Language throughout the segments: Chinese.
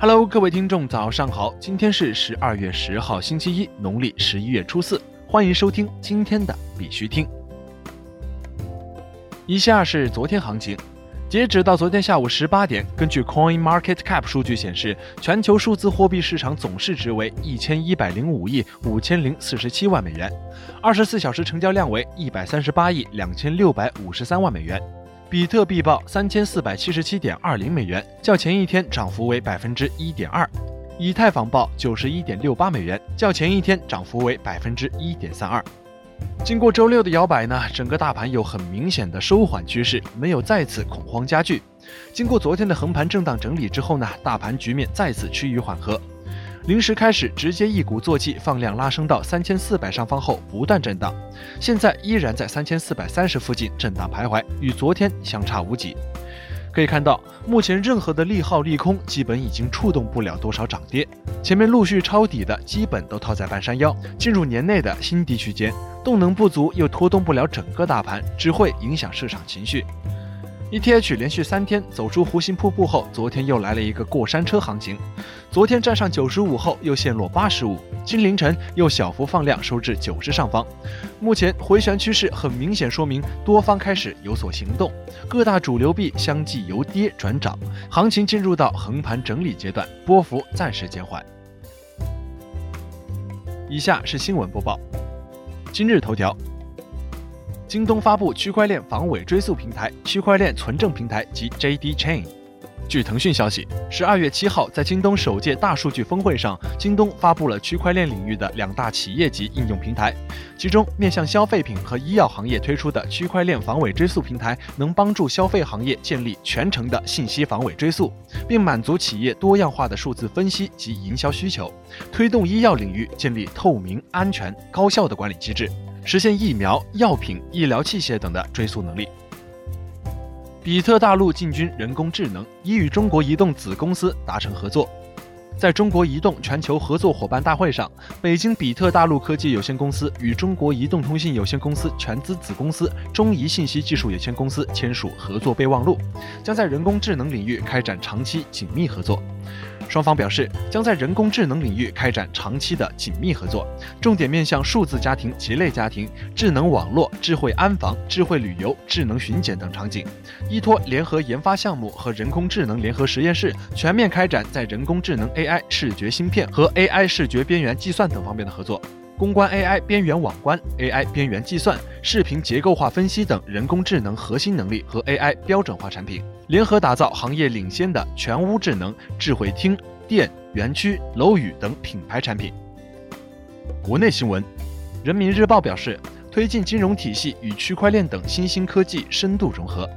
Hello，各位听众，早上好！今天是十二月十号，星期一，农历十一月初四。欢迎收听今天的必须听。以下是昨天行情，截止到昨天下午十八点，根据 Coin Market Cap 数据显示，全球数字货币市场总市值为一千一百零五亿五千零四十七万美元，二十四小时成交量为一百三十八亿两千六百五十三万美元。比特币报三千四百七十七点二零美元，较前一天涨幅为百分之一点二；以太坊报九十一点六八美元，较前一天涨幅为百分之一点三二。经过周六的摇摆呢，整个大盘有很明显的收缓趋势，没有再次恐慌加剧。经过昨天的横盘震荡整理之后呢，大盘局面再次趋于缓和。临时开始直接一鼓作气放量拉升到三千四百上方后不断震荡，现在依然在三千四百三十附近震荡徘徊，与昨天相差无几。可以看到，目前任何的利好利空基本已经触动不了多少涨跌，前面陆续抄底的基本都套在半山腰，进入年内的新低区间，动能不足又拖动不了整个大盘，只会影响市场情绪。ETH 连续三天走出弧形瀑布后，昨天又来了一个过山车行情。昨天站上九十五后，又陷落八十五，今凌晨又小幅放量收至九十上方。目前回旋趋势很明显，说明多方开始有所行动，各大主流币相继由跌转涨，行情进入到横盘整理阶段，波幅暂时减缓。以下是新闻播报，今日头条。京东发布区块链防伪追溯平台、区块链存证平台及 JD Chain。据腾讯消息，十二月七号，在京东首届大数据峰会上，京东发布了区块链领域的两大企业级应用平台。其中，面向消费品和医药行业推出的区块链防伪追溯平台，能帮助消费行业建立全程的信息防伪追溯，并满足企业多样化的数字分析及营销需求，推动医药领域建立透明、安全、高效的管理机制。实现疫苗、药品、医疗器械等的追溯能力。比特大陆进军人工智能，已与中国移动子公司达成合作。在中国移动全球合作伙伴大会上，北京比特大陆科技有限公司与中国移动通信有限公司全资子公司中移信息技术有限公司签署合作备忘录，将在人工智能领域开展长期紧密合作。双方表示，将在人工智能领域开展长期的紧密合作，重点面向数字家庭、棋类家庭、智能网络、智慧安防、智慧旅游、智能巡检等场景，依托联合研发项目和人工智能联合实验室，全面开展在人工智能 AI 视觉芯片和 AI 视觉边缘计算等方面的合作。公关 AI 边缘网关、AI 边缘计算、视频结构化分析等人工智能核心能力和 AI 标准化产品，联合打造行业领先的全屋智能、智慧厅、电、园区、楼宇等品牌产品。国内新闻，人民日报表示，推进金融体系与区块链等新兴科技深度融合。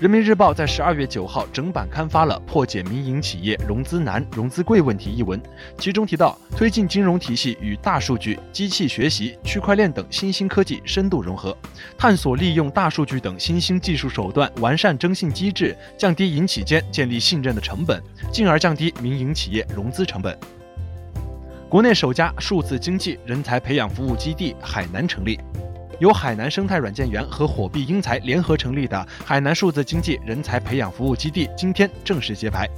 人民日报在十二月九号整版刊发了《破解民营企业融资难、融资贵问题》一文，其中提到，推进金融体系与大数据、机器学习、区块链等新兴科技深度融合，探索利用大数据等新兴技术手段，完善征信机制，降低银企间建立信任的成本，进而降低民营企业融资成本。国内首家数字经济人才培养服务基地海南成立。由海南生态软件园和火币英才联合成立的海南数字经济人才培养服务基地今天正式揭牌。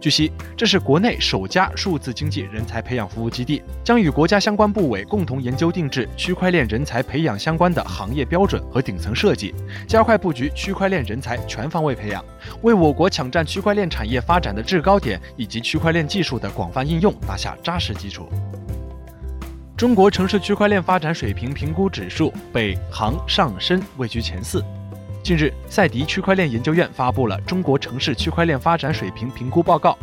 据悉，这是国内首家数字经济人才培养服务基地，将与国家相关部委共同研究定制区块链人才培养相关的行业标准和顶层设计，加快布局区块链人才全方位培养，为我国抢占区块链产业发展的制高点以及区块链技术的广泛应用打下扎实基础。中国城市区块链发展水平评估指数，北航上深位居前四。近日，赛迪区块链研究院发布了中国城市区块链发展水平评估报告。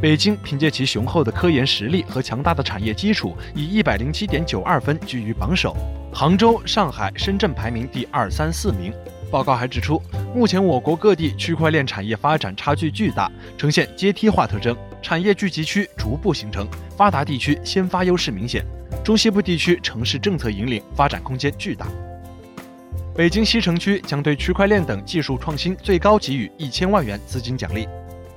北京凭借其雄厚的科研实力和强大的产业基础，以一百零七点九二分居于榜首。杭州、上海、深圳排名第二、三、四名。报告还指出，目前我国各地区块链产业发展差距巨大，呈现阶梯化特征，产业聚集区逐步形成，发达地区先发优势明显。中西部地区城市政策引领，发展空间巨大。北京西城区将对区块链等技术创新最高给予一千万元资金奖励。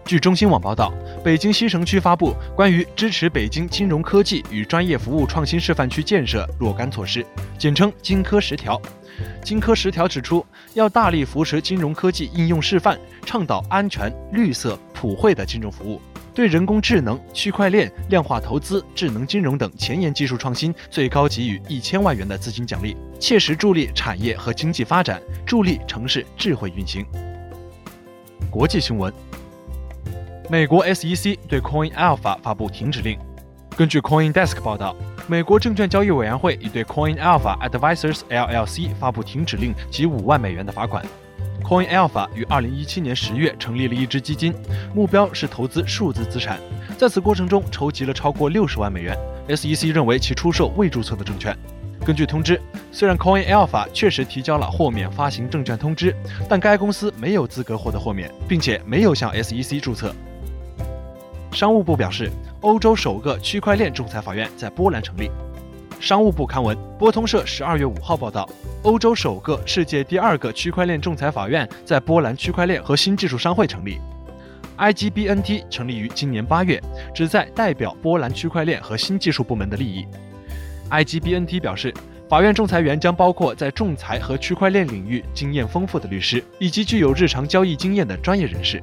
据中新网报道，北京西城区发布关于支持北京金融科技与专业服务创新示范区建设若干措施，简称“金科十条”。金科十条指出，要大力扶持金融科技应用示范，倡导安全、绿色、普惠的金融服务。对人工智能、区块链、量化投资、智能金融等前沿技术创新最高给予一千万元的资金奖励，切实助力产业和经济发展，助力城市智慧运行。国际新闻：美国 SEC 对 Coin Alpha 发布停止令。根据 CoinDesk 报道，美国证券交易委员会已对 Coin Alpha Advisors LLC 发布停止令及五万美元的罚款。Coin Alpha 于二零一七年十月成立了一支基金，目标是投资数字资产。在此过程中，筹集了超过六十万美元。SEC 认为其出售未注册的证券。根据通知，虽然 Coin Alpha 确实提交了豁免发行证券通知，但该公司没有资格获得豁免，并且没有向 SEC 注册。商务部表示，欧洲首个区块链仲裁法院在波兰成立。商务部刊文，波通社十二月五号报道，欧洲首个、世界第二个区块链仲裁法院在波兰区块链和新技术商会成立。IGBNT 成立于今年八月，旨在代表波兰区块链和新技术部门的利益。IGBNT 表示，法院仲裁员将包括在仲裁和区块链领域经验丰富的律师，以及具有日常交易经验的专业人士。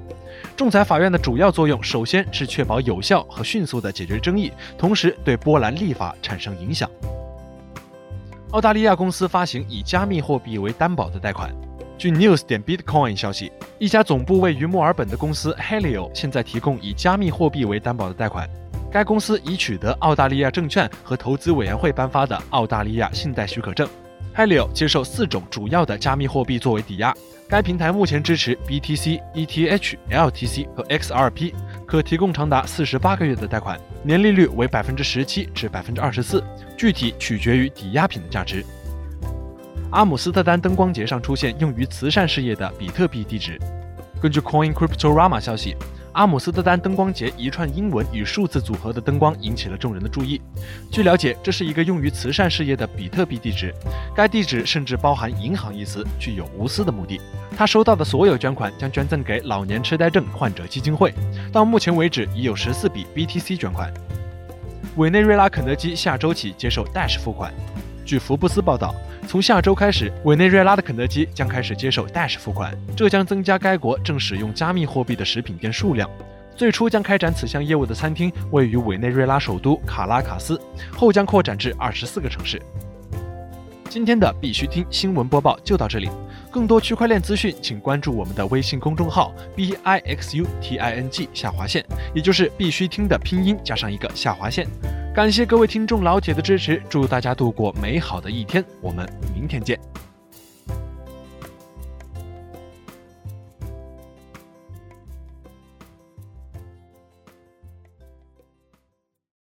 仲裁法院的主要作用，首先是确保有效和迅速地解决争议，同时对波兰立法产生影响。澳大利亚公司发行以加密货币为担保的贷款。据 News 点 Bitcoin 消息，一家总部位于墨尔本的公司 Helio 现在提供以加密货币为担保的贷款。该公司已取得澳大利亚证券和投资委员会颁发的澳大利亚信贷许可证。Helio 接受四种主要的加密货币作为抵押。该平台目前支持 BTC、ETH、LTC 和 XRP，可提供长达四十八个月的贷款，年利率为百分之十七至百分之二十四，具体取决于抵押品的价值。阿姆斯特丹灯光节上出现用于慈善事业的比特币地址。根据 Coin Cryptorama 消息。阿姆斯特丹灯光节一串英文与数字组合的灯光引起了众人的注意。据了解，这是一个用于慈善事业的比特币地址，该地址甚至包含“银行”一词，具有无私的目的。他收到的所有捐款将捐赠给老年痴呆症患者基金会。到目前为止，已有十四笔 BTC 捐款。委内瑞拉肯德基下周起接受 Dash 付款。据福布斯报道。从下周开始，委内瑞拉的肯德基将开始接受 Dash 付款，这将增加该国正使用加密货币的食品店数量。最初将开展此项业务的餐厅位于委内瑞拉首都卡拉卡斯，后将扩展至二十四个城市。今天的必须听新闻播报就到这里，更多区块链资讯，请关注我们的微信公众号 b i x u t i n g 下划线，也就是必须听的拼音加上一个下划线。感谢各位听众老铁的支持，祝大家度过美好的一天，我们明天见。